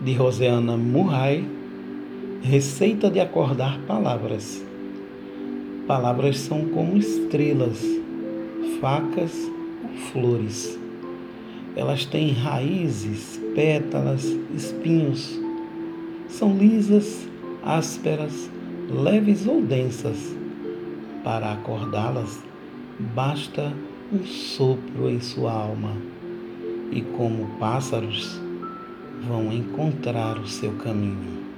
de Roseana Murray, Receita de acordar palavras. Palavras são como estrelas, facas ou flores. Elas têm raízes, pétalas, espinhos. São lisas, ásperas, leves ou densas. Para acordá-las, basta um sopro em sua alma. E como pássaros, vão encontrar o seu caminho.